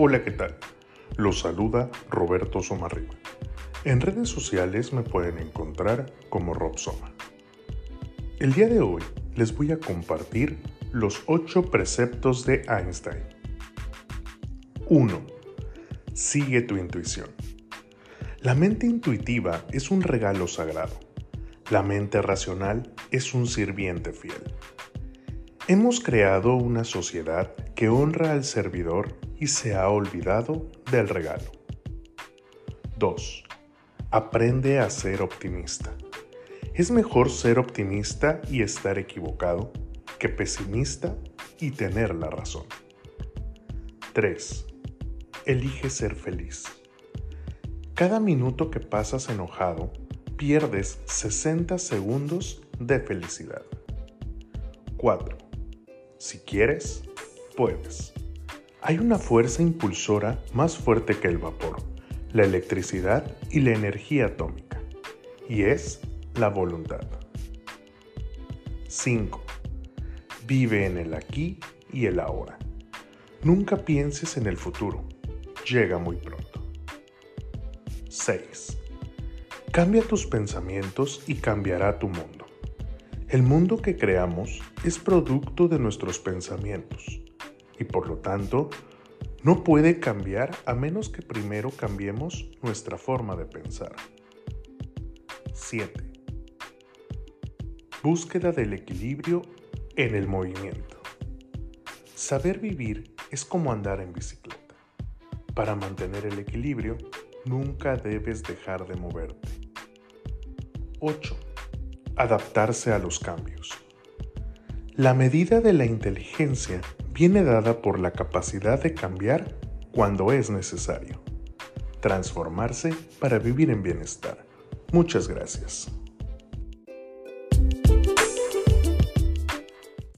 Hola, ¿qué tal? Los saluda Roberto Somarriba. En redes sociales me pueden encontrar como Rob Soma. El día de hoy les voy a compartir los 8 preceptos de Einstein. 1. Sigue tu intuición. La mente intuitiva es un regalo sagrado. La mente racional es un sirviente fiel. Hemos creado una sociedad que honra al servidor y se ha olvidado del regalo. 2. Aprende a ser optimista. Es mejor ser optimista y estar equivocado que pesimista y tener la razón. 3. Elige ser feliz. Cada minuto que pasas enojado, pierdes 60 segundos de felicidad. 4 si quieres, puedes. Hay una fuerza impulsora más fuerte que el vapor, la electricidad y la energía atómica, y es la voluntad. 5. Vive en el aquí y el ahora. Nunca pienses en el futuro, llega muy pronto. 6. Cambia tus pensamientos y cambiará tu mundo. El mundo que creamos es producto de nuestros pensamientos y por lo tanto no puede cambiar a menos que primero cambiemos nuestra forma de pensar. 7. Búsqueda del equilibrio en el movimiento. Saber vivir es como andar en bicicleta. Para mantener el equilibrio, nunca debes dejar de moverte. 8 adaptarse a los cambios. La medida de la inteligencia viene dada por la capacidad de cambiar cuando es necesario. Transformarse para vivir en bienestar. Muchas gracias.